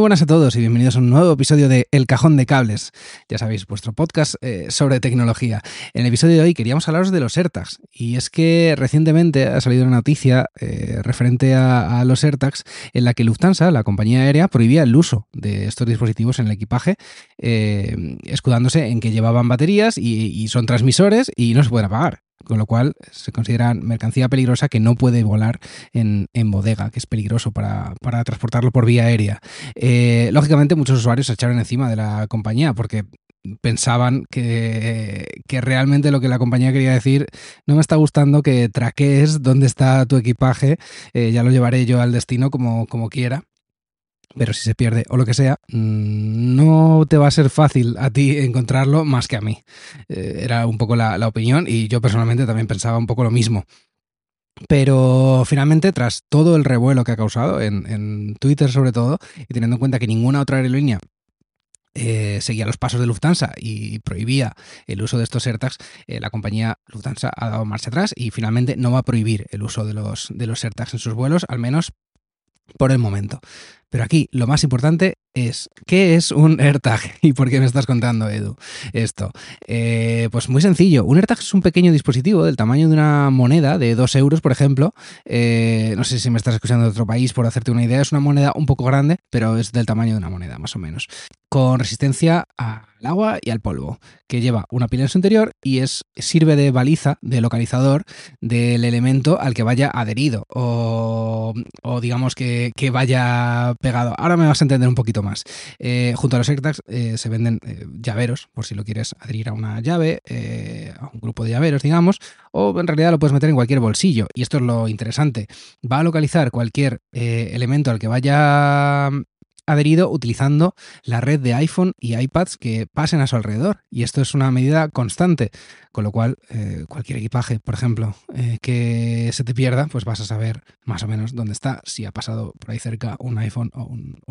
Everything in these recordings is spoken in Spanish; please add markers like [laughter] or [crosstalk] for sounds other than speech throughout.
Buenas a todos y bienvenidos a un nuevo episodio de El Cajón de Cables. Ya sabéis, vuestro podcast eh, sobre tecnología. En el episodio de hoy queríamos hablaros de los AirTags. Y es que recientemente ha salido una noticia eh, referente a, a, los AirTags en la que Lufthansa, la compañía aérea, prohibía el uso de estos dispositivos en el equipaje, eh, escudándose en que llevaban baterías y, y son transmisores y no se pueden apagar con lo cual se considera mercancía peligrosa que no puede volar en, en bodega, que es peligroso para, para, transportarlo por vía aérea. Eh, lógicamente muchos usuarios se echaron encima de la compañía porque pensaban que, que, realmente lo que la compañía quería decir no me está gustando que traquees dónde está tu equipaje, eh, ya lo llevaré yo al destino como, como quiera pero si se pierde o lo que sea, mm, no te va a ser fácil a ti encontrarlo más que a mí. Eh, era un poco la, la, opinión y yo personalmente también pensaba un poco lo mismo. Pero finalmente, tras todo el revuelo que ha causado en, en Twitter sobre todo, y teniendo en cuenta que ninguna otra aerolínea eh, seguía los pasos de Lufthansa y prohibía el uso de estos AirTags, eh, la compañía Lufthansa ha dado marcha atrás y finalmente no va a prohibir el uso de los, de los AirTags en sus vuelos, al menos por el momento. Pero aquí lo más importante es, ¿qué es un AirTag? [laughs] ¿Y por qué me estás contando, Edu, esto? Eh, pues muy sencillo. Un AirTag es un pequeño dispositivo del tamaño de una moneda de 2 euros, por ejemplo. Eh, no sé si me estás escuchando de otro país por hacerte una idea. Es una moneda un poco grande, pero es del tamaño de una moneda, más o menos. Con resistencia al agua y al polvo, que lleva una pila en su interior y es, sirve de baliza, de localizador del elemento al que vaya adherido o, o digamos que, que vaya pegado. Ahora me vas a entender un poquito más. Eh, junto a los AirTags eh, se venden eh, llaveros, por si lo quieres adherir a una llave, a un grupo de llaveros, digamos, o en realidad lo puedes meter en cualquier bolsillo. Y esto es lo interesante. Va a localizar cualquier elemento al que vaya adherido utilizando la red de iPhone y iPads que pasen a su alrededor. Y esto es una medida constante, con lo cual eh, cualquier equipaje, por ejemplo, eh, que se te pierda, pues vas a saber más o menos dónde está, si ha pasado por ahí cerca un iPhone o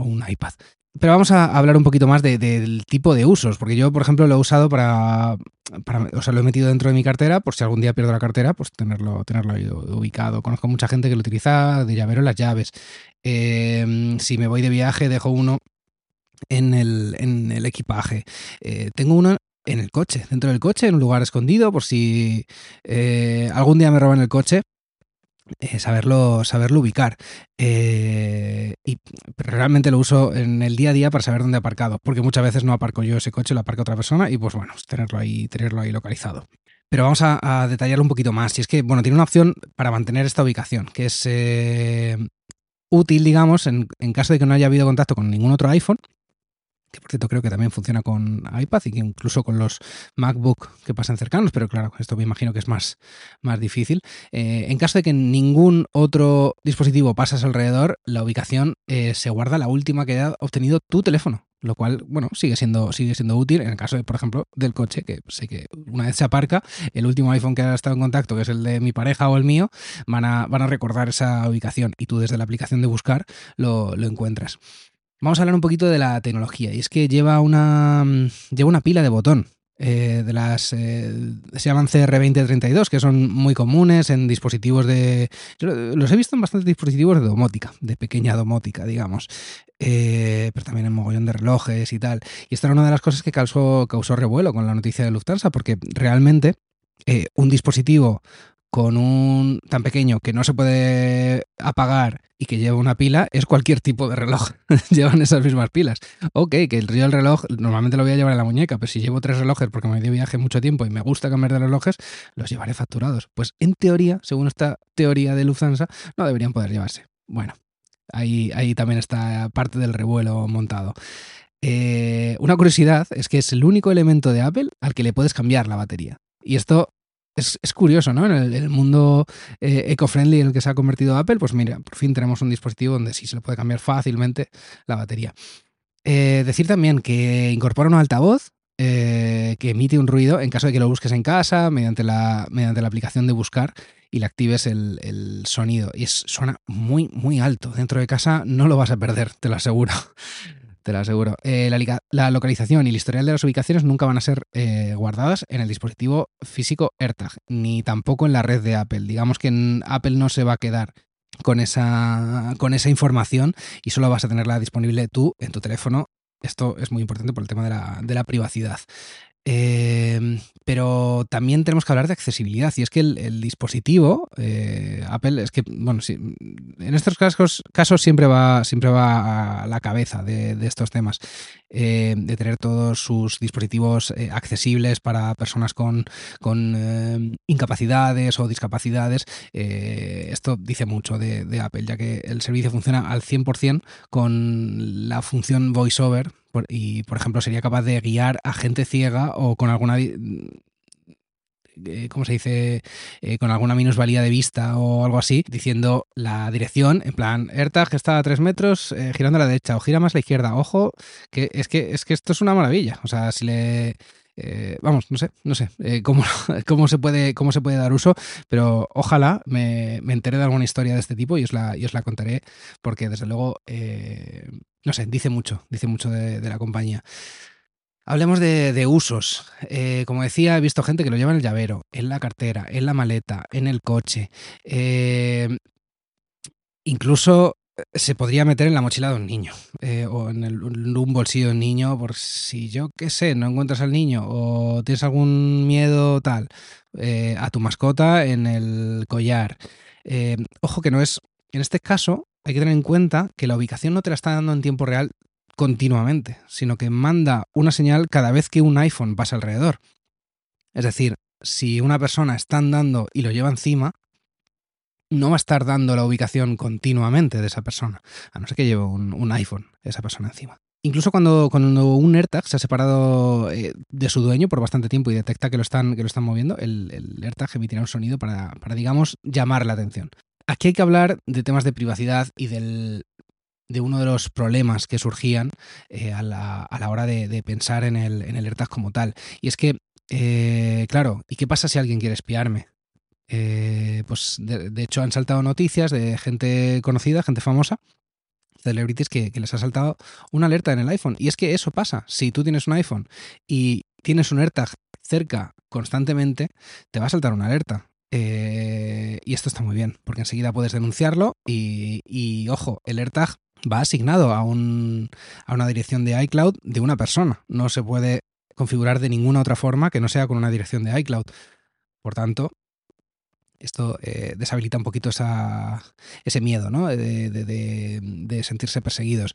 un iPad. Pero vamos a hablar un poquito más de, de, del tipo de usos, porque yo, por ejemplo, lo he usado para, para, o sea, lo he metido dentro de mi cartera, por si algún día pierdo la cartera, pues tenerlo, tenerlo ahí ubicado. Conozco mucha gente que lo utiliza de llavero las llaves. Eh, si me voy de viaje, dejo uno en el, en el equipaje. Eh, tengo uno en el coche, dentro del coche, en un lugar escondido, por si eh, algún día me roban el coche, eh, saberlo, saberlo ubicar. Eh, y realmente lo uso en el día a día para saber dónde he aparcado, porque muchas veces no aparco yo ese coche, lo aparca otra persona y pues bueno, tenerlo ahí, tenerlo ahí localizado. Pero vamos a, detallarlo un poquito más. Y es que, bueno, tiene una opción para mantener esta ubicación, que es eh, útil, digamos, en, en caso de que no haya habido contacto con ningún otro iPhone que por cierto creo que también funciona con iPad y que incluso con los MacBook que pasan cercanos, pero claro, esto me imagino que es más, más difícil. Eh, en caso de que ningún otro dispositivo pasas alrededor, la ubicación eh, se guarda la última que haya obtenido tu teléfono. lo cual, bueno, sigue siendo, sigue siendo útil en el caso, de, por ejemplo, del coche, que sé que una vez se aparca, el último iPhone que ha estado en contacto, que es el de mi pareja o el mío, van a, van a recordar esa ubicación y tú desde la aplicación de buscar lo, lo encuentras. Vamos a hablar un poquito de la tecnología, y es que lleva una, lleva una pila de botón. Eh, de las eh, se llaman CR2032 que son muy comunes en dispositivos de los he visto en bastantes dispositivos de domótica de pequeña domótica digamos eh, pero también en mogollón de relojes y tal y esta era una de las cosas que causó revuelo con la noticia de Lufthansa porque realmente un dispositivo con un tan pequeño que no se puede apagar y que lleva una pila es cualquier tipo de reloj. [laughs] Llevan esas mismas pilas. Ok, que el río del reloj normalmente lo voy a llevar en la muñeca, pero si llevo tres relojes porque me de viaje mucho tiempo y me gusta cambiar de relojes, los llevaré facturados. Pues en teoría, según esta teoría de Lufthansa, no deberían poder llevarse. Bueno, ahí, ahí también está parte del revuelo montado. Eh, una curiosidad es que es el único elemento de Apple al que le puedes cambiar la batería. Y esto es, curioso, ¿no? En el, mundo eh, eco-friendly en el que se ha convertido Apple, pues mira, por fin tenemos un dispositivo donde sí se le puede cambiar fácilmente la batería. Eh, decir también que incorpora un altavoz eh, que emite un ruido en caso de que lo busques en casa mediante la, mediante la aplicación de buscar y le actives el, el, sonido. Y es, suena muy, muy alto. Dentro de casa no lo vas a perder, te lo aseguro te lo aseguro. La, localización y el historial de las ubicaciones nunca van a ser eh, guardadas en el dispositivo físico AirTag, ni tampoco en la red de Apple. Digamos que Apple no se va a quedar con esa, información y solo vas a tenerla disponible tú en tu teléfono. Esto es muy importante por el tema de la privacidad. Eh, pero también tenemos que hablar de accesibilidad y es que el, dispositivo eh, Apple es que bueno en estos casos, casos siempre va siempre va a la cabeza de, estos temas eh, de tener todos sus dispositivos accesibles para personas con, con incapacidades o discapacidades. Esto dice mucho de, de, Apple ya que el servicio funciona al 100% con la función voiceover y, por ejemplo, sería capaz de guiar a gente ciega o con alguna eh, ¿cómo se dice? Eh, con alguna minusvalía de vista o algo así, diciendo la dirección, en plan, AirTag está a 3 metros, eh, girando a la derecha o gira más a la izquierda. Ojo, que es que, es que esto es una maravilla. O sea, si le eh, vamos, no sé, no sé eh, cómo, [laughs] cómo, se puede, cómo se puede dar uso, pero ojalá me, me enteré de alguna historia de este tipo y os la, y os la contaré, porque desde luego, eh, no sé, dice mucho, dice mucho de, la compañía. Hablemos de, usos. como decía, he visto gente que lo lleva en el llavero, en la cartera, en la maleta, en el coche. incluso se podría meter en la mochila de un niño eh, o en, un bolsillo de un niño por si yo qué sé, no encuentras al niño o tienes algún miedo tal eh, a tu mascota en el collar. Eh, ojo que no es, en este caso hay que tener en cuenta que la ubicación no te la está dando en tiempo real continuamente, sino que manda una señal cada vez que un iPhone pasa alrededor. Es decir, si una persona está andando y lo lleva encima, no va a estar dando la ubicación continuamente de esa persona, a no ser que lleve un, iPhone esa persona encima. Incluso cuando, un AirTag se ha separado eh, de su dueño por bastante tiempo y detecta que lo están, moviendo, el, el AirTag emitirá un sonido para, digamos, llamar la atención. Aquí hay que hablar de temas de privacidad y del, de uno de los problemas que surgían eh, a, la, hora de, pensar en el, en el, como tal. Y es que, eh, claro, ¿y qué pasa si alguien quiere espiarme? Eh, pues de, hecho han saltado noticias de gente conocida, gente famosa, celebrities que, les ha saltado una alerta en el iPhone. Y es que eso pasa. Si tú tienes un iPhone y tienes un AirTag cerca constantemente, te va a saltar una alerta. Eh, y esto está muy bien, porque enseguida puedes denunciarlo y, ojo, el AirTag va asignado a, un, a una dirección de iCloud de una persona. No se puede configurar de ninguna otra forma que no sea con una dirección de iCloud. Por tanto, esto eh, deshabilita un poquito esa, ese miedo, ¿no? De, sentirse perseguidos.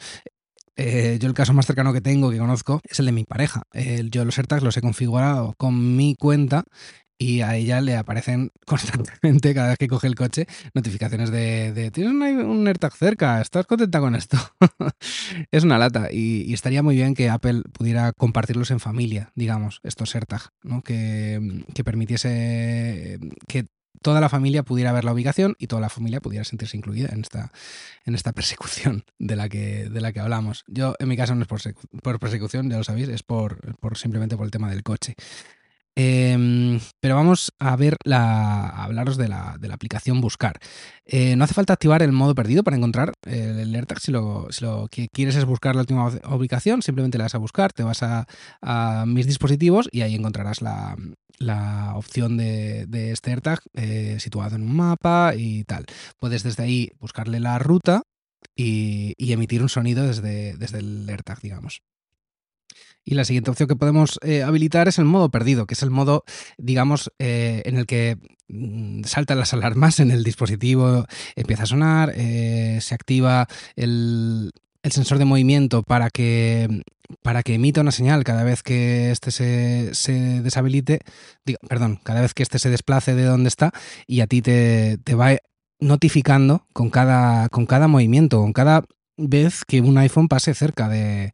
Eh, yo el caso más cercano que tengo, que conozco, es el de mi pareja. yo los AirTags los he configurado con mi cuenta y a ella le aparecen [laughs] constantemente, cada vez que coge el coche, notificaciones de, tienes un, AirTag cerca, ¿estás contenta con esto? [laughs] es una lata y, estaría muy bien que Apple pudiera compartirlos en familia, digamos, estos AirTag, ¿no? que, que permitiese que toda la familia pudiera ver la ubicación y toda la familia pudiera sentirse incluida en esta, en esta persecución [laughs] de la, que, de la que hablamos. Yo, en mi caso, no es por, por persecución, ya lo sabéis, es por, por simplemente por el tema del coche. Em, pero vamos a ver la, a hablaros de la, de la aplicación Buscar. Eh, no hace falta activar el modo perdido para encontrar el AirTag. Si lo, si lo que quieres es buscar la última ubicación, simplemente le das a buscar, te vas a, mis dispositivos y ahí encontrarás la, la opción de, de este AirTag eh, situado en un mapa y tal. Puedes desde ahí buscarle la ruta y, emitir un sonido desde, desde el AirTag, digamos. Y la siguiente opción que podemos eh, habilitar es el modo perdido, que es el modo, digamos, eh, en el que mm, saltan las alarmas en el dispositivo, empieza a sonar, se activa el, sensor de movimiento para que, para que emita una señal cada vez que este se, se deshabilite, perdón, cada vez que este se desplace de donde está y a ti te, te va notificando con cada, con cada movimiento, con cada vez que un iPhone pase cerca de,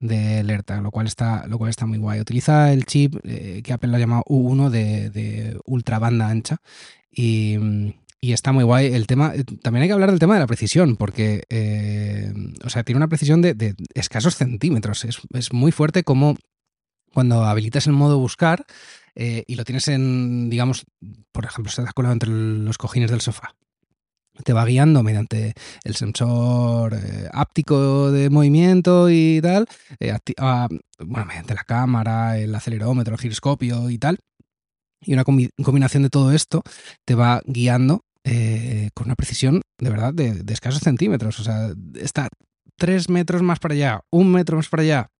de alerta, lo cual está, lo cual está muy guay. Utiliza el chip eh, que Apple lo ha llamado U1 de, de ultra banda ancha y, está muy guay. El tema, eh, también hay que hablar del tema de la precisión, porque eh, o sea, tiene una precisión de, escasos centímetros. Es, muy fuerte como cuando habilitas el modo buscar y lo tienes en, digamos, por ejemplo, se da colado entre los cojines del sofá te va guiando mediante el sensor eh, áptico de movimiento y tal, eh, ah, bueno, mediante la cámara, el acelerómetro, el giroscopio y tal. Y una combinación de todo esto te va guiando eh, con una precisión de verdad de, de, escasos centímetros. O sea, está tres metros más para allá, un metro más para allá,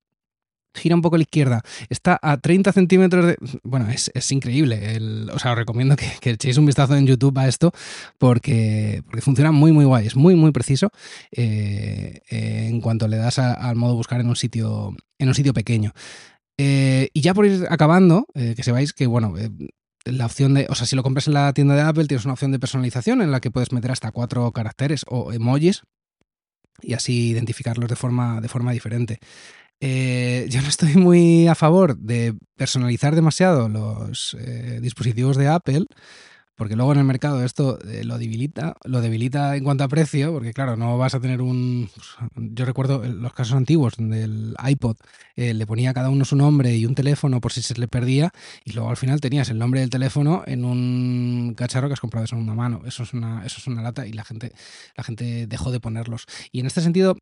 gira un poco a la izquierda, está a 30 centímetros de... Bueno, es, increíble. o sea, os recomiendo que, echéis un vistazo en YouTube a esto porque, porque funciona muy, muy guay. Es muy, muy preciso eh, eh, en cuanto le das al modo buscar en un sitio, en un sitio pequeño. Eh, y ya por ir acabando, que sepáis que, bueno, la opción de, o sea, si lo compras en la tienda de Apple, tienes una opción de personalización en la que puedes meter hasta cuatro caracteres o emojis y así identificarlos de forma, de forma diferente. Eh, yo no estoy muy a favor de personalizar demasiado los eh, dispositivos de Apple, porque luego en el mercado esto eh, lo debilita, lo debilita en cuanto a precio, porque claro, no vas a tener un... Yo recuerdo los casos antiguos donde el iPod le ponía a cada uno su nombre y un teléfono por si se le perdía, y luego al final tenías el nombre del teléfono en un cacharro que has comprado en una mano. Eso es una, eso es una lata y la gente, la gente dejó de ponerlos. Y en este sentido,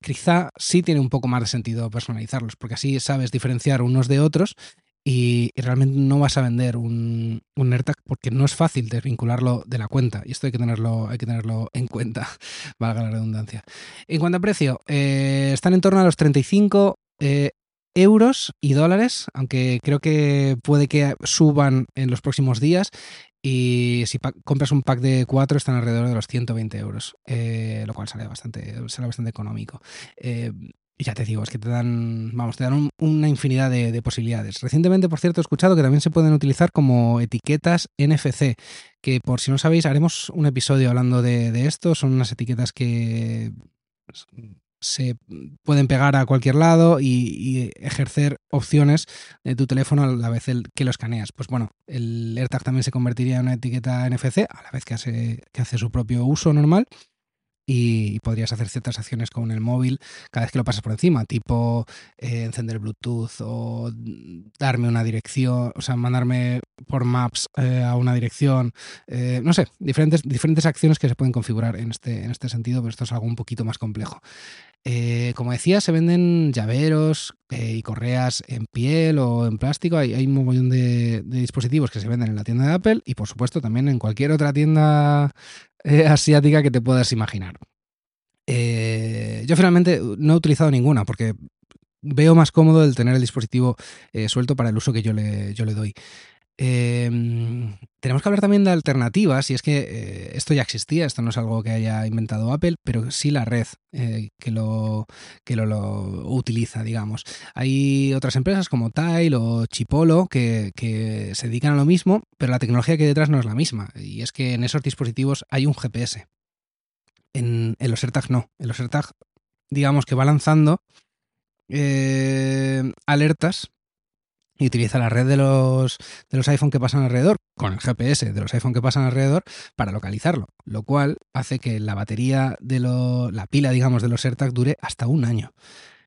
quizá sí tiene un poco más de sentido personalizarlos, porque así sabes diferenciar unos de otros y, realmente no vas a vender un, un, porque no es fácil desvincularlo de la cuenta. Y esto hay que tenerlo, hay que tenerlo en cuenta, [laughs] valga la redundancia. En cuanto a precio, eh, están en torno a los 35 eh, euros y dólares, aunque creo que puede que suban en los próximos días. Y si compras un pack de 4 están alrededor de los 120 euros, eh, lo cual sale bastante, sale bastante económico. Eh, ya te digo, es que te dan, vamos, te dan una infinidad de, posibilidades. Recientemente, por cierto, he escuchado que también se pueden utilizar como etiquetas NFC, que por si no sabéis, haremos un episodio hablando de, de esto. Son unas etiquetas que se pueden pegar a cualquier lado y, ejercer opciones de tu teléfono a la vez que lo escaneas. Pues bueno, el AirTag también se convertiría en una etiqueta NFC a la vez que hace, que hace su propio uso normal y podrías hacer ciertas acciones con el móvil cada vez que lo pasas por encima, tipo eh, encender Bluetooth o darme una dirección, o sea, mandarme por Maps eh, a una dirección, eh, no sé, diferentes, diferentes acciones que se pueden configurar en este, en este sentido, pero esto es algo un poquito más complejo. Como decía, se venden llaveros y correas en piel o en plástico. Hay, un montón de, dispositivos que se venden en la tienda de Apple y, por supuesto, también en cualquier otra tienda eh, asiática que te puedas imaginar. Eh, yo finalmente no he utilizado ninguna porque veo más cómodo el tener el dispositivo eh, suelto para el uso que yo le doy. Em, tenemos que hablar también de alternativas, y es que esto ya existía, esto no es algo que haya inventado Apple, pero sí la red que, lo, que lo, utiliza, digamos. Hay otras empresas como Tile o Chipolo que, se dedican a lo mismo, pero la tecnología que hay detrás no es la misma, y es que en esos dispositivos hay un GPS. En, los AirTag no, en los AirTag digamos que va lanzando alertas y utiliza la red de los, de los iPhone que pasan alrededor, con el GPS de los iPhone que pasan alrededor para localizarlo, lo cual hace que la batería de lo, la pila, digamos, de los AirTag dure hasta un año.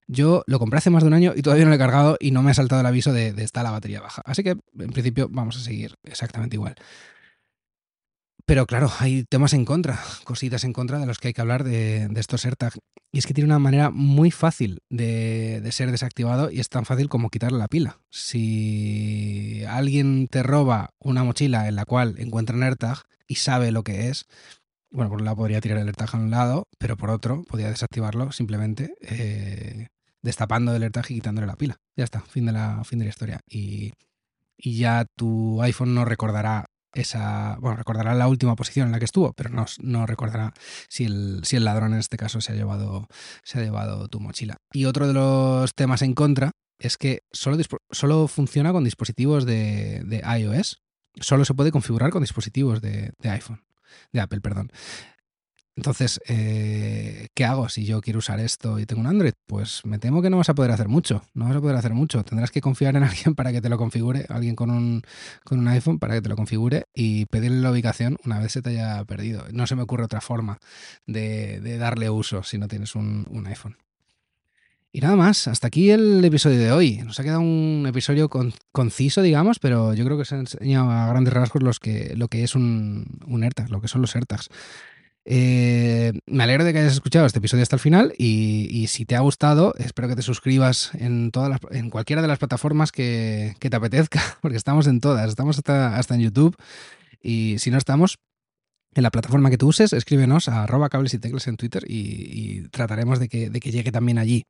Yo lo compré hace más de un año y todavía no lo he cargado y no me ha saltado el aviso de, de está la batería baja. Así que en principio vamos a seguir exactamente igual. Pero claro, hay temas en contra, cositas en contra de los que hay que hablar de, estos AirTag. Y es que tiene una manera muy fácil de, ser desactivado y es tan fácil como quitarle la pila. Si alguien te roba una mochila en la cual encuentra un AirTag y sabe lo que es, bueno, por un lado podría tirar el AirTag a un lado, pero por otro podría desactivarlo simplemente eh, destapando el AirTag y quitándole la pila. Ya está, fin de la, fin de la historia. Y ya tu iPhone no recordará esa, bueno, recordará la última posición en la que estuvo, pero no, no recordará si el, si el, ladrón en este caso se ha, llevado, se ha llevado tu mochila. Y otro de los temas en contra es que solo, solo funciona con dispositivos de, de, iOS, solo se puede configurar con dispositivos de, de iPhone, de Apple, perdón. Entonces, eh, ¿qué hago si yo quiero usar esto y tengo un Android? Pues me temo que no vas a poder hacer mucho. No vas a poder hacer mucho. Tendrás que confiar en [laughs] alguien para que te lo configure, alguien con un, con un iPhone para que te lo configure y pedirle la ubicación una vez se te haya perdido. No se me ocurre otra forma de, darle uso si no tienes un, un, iPhone. Y nada más, hasta aquí el episodio de hoy. Nos ha quedado un episodio con, conciso, digamos, pero yo creo que se ha enseñado a grandes rasgos los que, lo que es un, un AirTag, lo que son los AirTags. Eh, me alegro de que hayas escuchado este episodio hasta el final y, si te ha gustado, espero que te suscribas en, todas en cualquiera de las plataformas que, te apetezca, [laughs] porque estamos en todas, estamos hasta, en YouTube y si no estamos, en la plataforma que tú uses, escríbenos a arroba cables y teclas en Twitter y, y trataremos de que, de que, llegue también allí.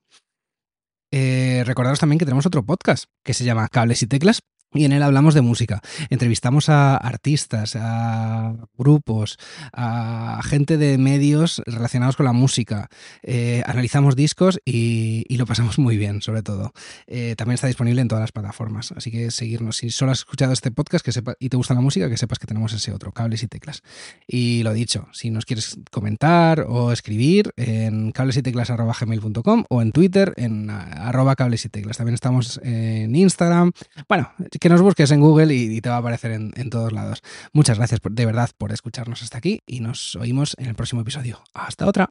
Eh, recordaros también que tenemos otro podcast que se llama Cables y Teclas, y en él hablamos de música. Entrevistamos a artistas, a grupos, a gente de medios relacionados con la música. Eh, analizamos discos y, y, lo pasamos muy bien, sobre todo. Eh, también está disponible en todas las plataformas. Así que seguirnos. Si solo has escuchado este podcast que sepa, y te gusta la música, que sepas que tenemos ese otro, cables y teclas. Y lo dicho, si nos quieres comentar o escribir en cablesyteclas.gmail.com o en Twitter en arroba cables y teclas. También estamos en Instagram. Bueno, que nos busques en Google y, te va a aparecer en, en, todos lados. Muchas gracias por, de verdad por escucharnos hasta aquí y nos oímos en el próximo episodio. Hasta otra.